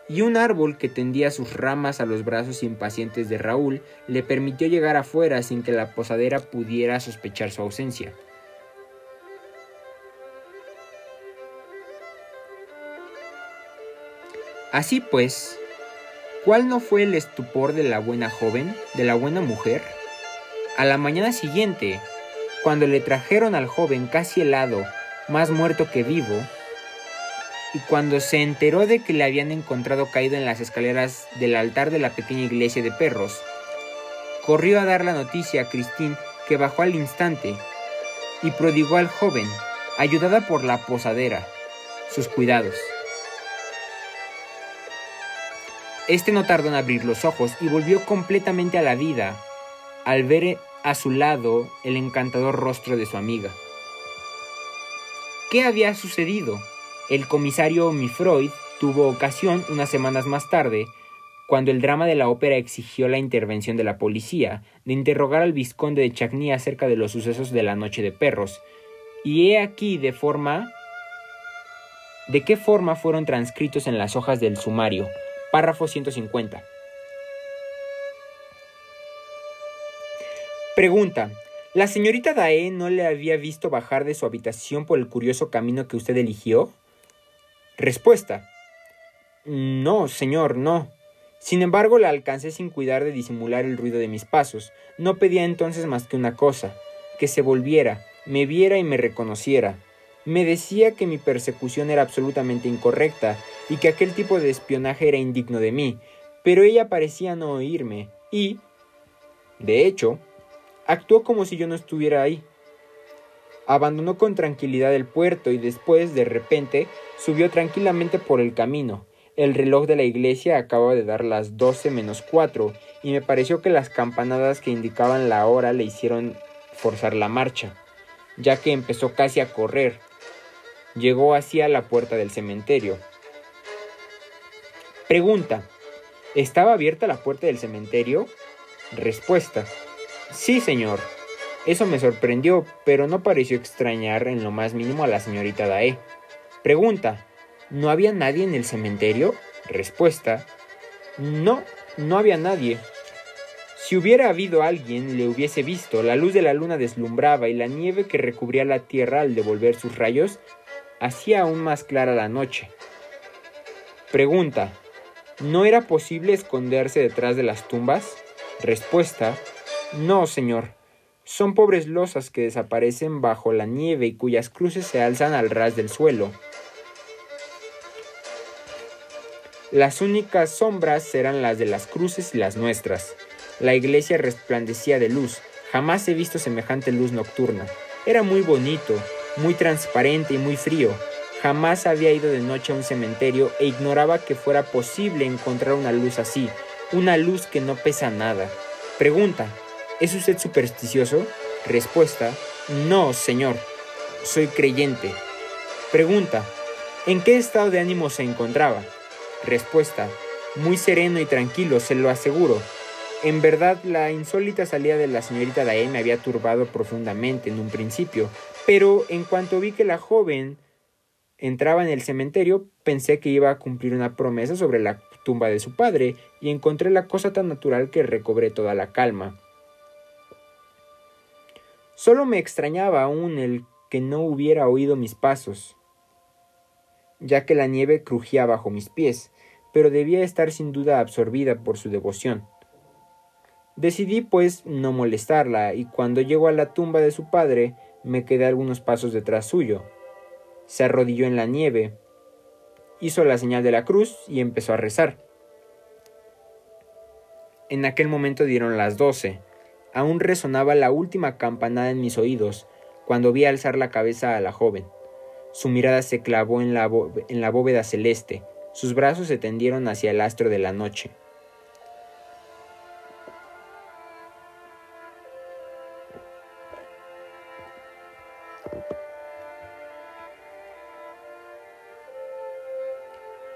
Speaker 1: y un árbol que tendía sus ramas a los brazos impacientes de Raúl le permitió llegar afuera sin que la posadera pudiera sospechar su ausencia. Así pues, ¿cuál no fue el estupor de la buena joven, de la buena mujer? A la mañana siguiente, cuando le trajeron al joven casi helado, más muerto que vivo, y cuando se enteró de que le habían encontrado caído en las escaleras del altar de la pequeña iglesia de perros, corrió a dar la noticia a Christine que bajó al instante y prodigó al joven, ayudada por la posadera, sus cuidados. Este no tardó en abrir los ojos y volvió completamente a la vida al ver a su lado el encantador rostro de su amiga. ¿Qué había sucedido? El comisario Mifroid tuvo ocasión, unas semanas más tarde, cuando el drama de la ópera exigió la intervención de la policía, de interrogar al vizconde de Chagny acerca de los sucesos de la Noche de Perros. Y he aquí de forma de qué forma fueron transcritos en las hojas del sumario. Párrafo 150. Pregunta. ¿La señorita Dae no le había visto bajar de su habitación por el curioso camino que usted eligió? Respuesta. No, señor, no. Sin embargo, la alcancé sin cuidar de disimular el ruido de mis pasos. No pedía entonces más que una cosa, que se volviera, me viera y me reconociera. Me decía que mi persecución era absolutamente incorrecta y que aquel tipo de espionaje era indigno de mí, pero ella parecía no oírme y, de hecho, actuó como si yo no estuviera ahí. Abandonó con tranquilidad el puerto y después, de repente, subió tranquilamente por el camino. El reloj de la iglesia acababa de dar las doce menos cuatro y me pareció que las campanadas que indicaban la hora le hicieron forzar la marcha, ya que empezó casi a correr. Llegó hacia la puerta del cementerio. Pregunta. ¿Estaba abierta la puerta del cementerio? Respuesta. Sí, señor. Eso me sorprendió, pero no pareció extrañar en lo más mínimo a la señorita Dae. Pregunta. ¿No había nadie en el cementerio? Respuesta. No, no había nadie. Si hubiera habido alguien, le hubiese visto. La luz de la luna deslumbraba y la nieve que recubría la tierra al devolver sus rayos hacía aún más clara la noche. Pregunta. ¿No era posible esconderse detrás de las tumbas? Respuesta. No, señor. Son pobres losas que desaparecen bajo la nieve y cuyas cruces se alzan al ras del suelo. Las únicas sombras eran las de las cruces y las nuestras. La iglesia resplandecía de luz. Jamás he visto semejante luz nocturna. Era muy bonito, muy transparente y muy frío. Jamás había ido de noche a un cementerio e ignoraba que fuera posible encontrar una luz así, una luz que no pesa nada. Pregunta, ¿Es usted supersticioso? Respuesta, no, señor. Soy creyente. Pregunta, ¿en qué estado de ánimo se encontraba? Respuesta, muy sereno y tranquilo, se lo aseguro. En verdad, la insólita salida de la señorita Dae me había turbado profundamente en un principio, pero en cuanto vi que la joven entraba en el cementerio, pensé que iba a cumplir una promesa sobre la tumba de su padre, y encontré la cosa tan natural que recobré toda la calma. Solo me extrañaba aún el que no hubiera oído mis pasos, ya que la nieve crujía bajo mis pies, pero debía estar sin duda absorbida por su devoción. Decidí, pues, no molestarla, y cuando llegó a la tumba de su padre, me quedé algunos pasos detrás suyo. Se arrodilló en la nieve, hizo la señal de la cruz y empezó a rezar. En aquel momento dieron las doce. Aún resonaba la última campanada en mis oídos cuando vi alzar la cabeza a la joven. Su mirada se clavó en la, bóveda celeste, sus brazos se tendieron hacia el astro de la noche.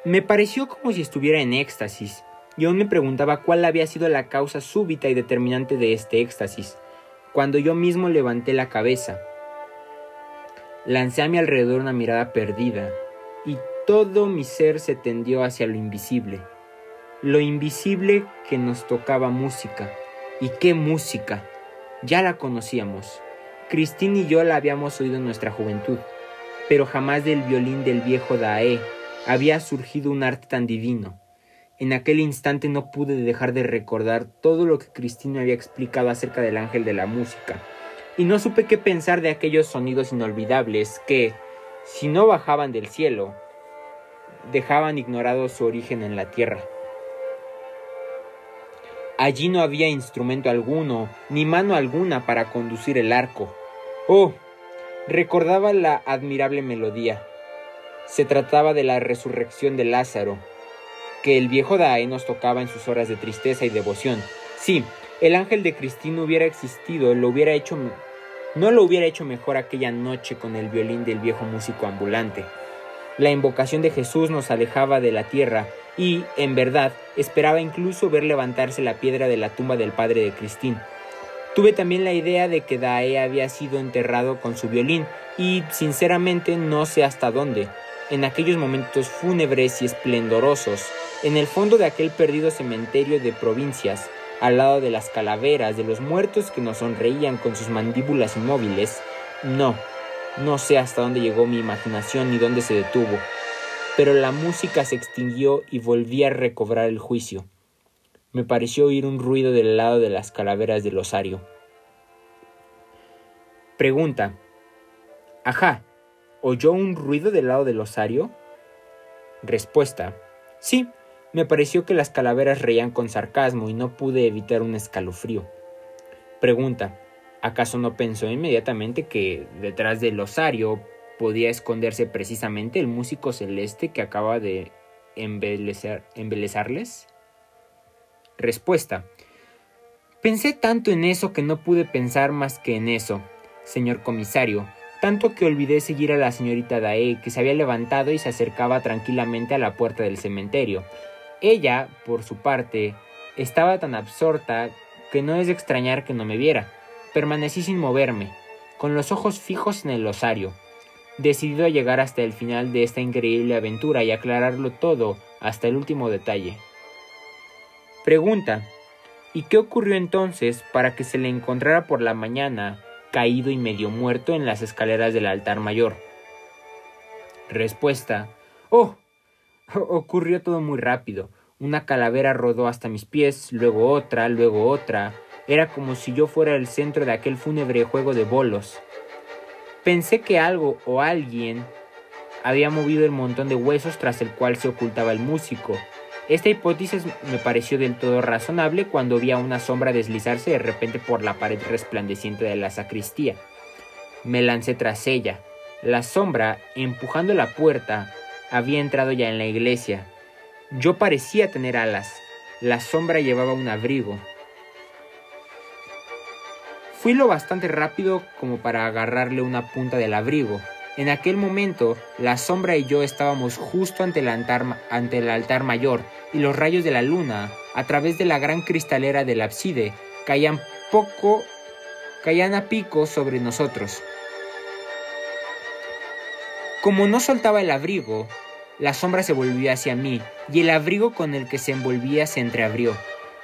Speaker 1: Me pareció como si estuviera en éxtasis y aún me preguntaba cuál había sido la causa súbita y determinante de este éxtasis, cuando yo mismo levanté la cabeza. Lancé a mi alrededor una mirada perdida, y todo mi ser se tendió hacia lo invisible, lo invisible que nos tocaba música. ¿Y qué música? Ya la conocíamos. Cristín y yo la habíamos oído en nuestra juventud, pero jamás del violín del viejo Dae había surgido un arte tan divino. En aquel instante no pude dejar de recordar todo lo que Cristina había explicado acerca del ángel de la música, y no supe qué pensar de aquellos sonidos inolvidables que, si no bajaban del cielo, dejaban ignorado su origen en la tierra. Allí no había instrumento alguno, ni mano alguna para conducir el arco. Oh, recordaba la admirable melodía. Se trataba de la resurrección de Lázaro, que el viejo Dae nos tocaba en sus horas de tristeza y devoción. Sí, el ángel de Cristín hubiera existido, lo hubiera hecho, no lo hubiera hecho mejor aquella noche con el violín del viejo músico ambulante. La invocación de Jesús nos alejaba de la tierra y, en verdad, esperaba incluso ver levantarse la piedra de la tumba del padre de Cristín. Tuve también la idea de que Dae había sido enterrado con su violín y, sinceramente, no sé hasta dónde. En aquellos momentos fúnebres y esplendorosos, en el fondo de aquel perdido cementerio de provincias, al lado de las calaveras de los muertos que nos sonreían con sus mandíbulas inmóviles, no, no sé hasta dónde llegó mi imaginación ni dónde se detuvo, pero la música se extinguió y volví a recobrar el juicio. Me pareció oír un ruido del lado de las calaveras del osario. Pregunta. Ajá, ¿oyó un ruido del lado del osario? Respuesta. Sí, me pareció que las calaveras reían con sarcasmo y no pude evitar un escalofrío. Pregunta. ¿Acaso no pensó inmediatamente que detrás del osario podía esconderse precisamente el músico celeste que acaba de embelezarles? Respuesta. Pensé tanto en eso que no pude pensar más que en eso, señor comisario, tanto que olvidé seguir a la señorita Dae, que se había levantado y se acercaba tranquilamente a la puerta del cementerio. Ella, por su parte, estaba tan absorta que no es de extrañar que no me viera. Permanecí sin moverme, con los ojos fijos en el osario, decidido a llegar hasta el final de esta increíble aventura y aclararlo todo hasta el último detalle. Pregunta. ¿Y qué ocurrió entonces para que se le encontrara por la mañana caído y medio muerto en las escaleras del altar mayor? Respuesta. Oh. Ocurrió todo muy rápido. Una calavera rodó hasta mis pies, luego otra, luego otra. Era como si yo fuera el centro de aquel fúnebre juego de bolos. Pensé que algo o alguien había movido el montón de huesos tras el cual se ocultaba el músico. Esta hipótesis me pareció del todo razonable cuando vi a una sombra deslizarse de repente por la pared resplandeciente de la sacristía. Me lancé tras ella. La sombra, empujando la puerta, había entrado ya en la iglesia. Yo parecía tener alas. La sombra llevaba un abrigo. Fui lo bastante rápido como para agarrarle una punta del abrigo. En aquel momento, la sombra y yo estábamos justo ante el, altar, ante el altar mayor, y los rayos de la luna, a través de la gran cristalera del ábside, caían poco, caían a pico sobre nosotros. Como no soltaba el abrigo, la sombra se volvió hacia mí, y el abrigo con el que se envolvía se entreabrió.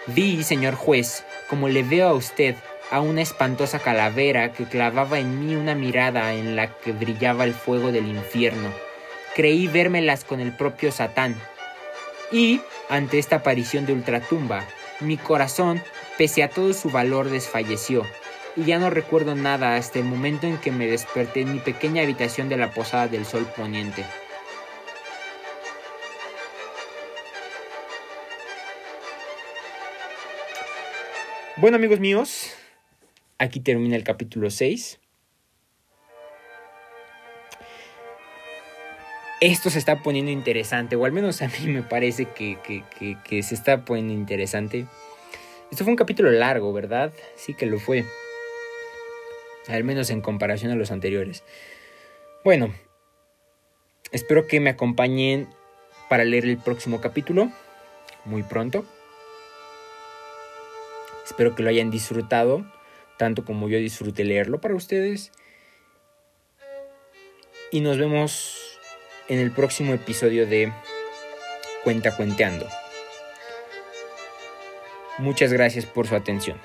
Speaker 1: Vi, señor juez, como le veo a usted, a una espantosa calavera que clavaba en mí una mirada en la que brillaba el fuego del infierno. Creí vérmelas con el propio Satán. Y, ante esta aparición de ultratumba, mi corazón, pese a todo su valor, desfalleció, y ya no recuerdo nada hasta el momento en que me desperté en mi pequeña habitación de la Posada del Sol Poniente. Bueno amigos míos, Aquí termina el capítulo 6. Esto se está poniendo interesante, o al menos a mí me parece que, se está poniendo interesante. Esto fue un capítulo largo, ¿verdad? Sí que lo fue. Al menos en comparación a los anteriores. Bueno, espero que me acompañen para leer el próximo capítulo muy pronto. Espero que lo hayan disfrutado tanto como yo disfruté leerlo para ustedes. Y nos vemos en el próximo episodio de Cuenta Cuenteando. Muchas gracias por su atención.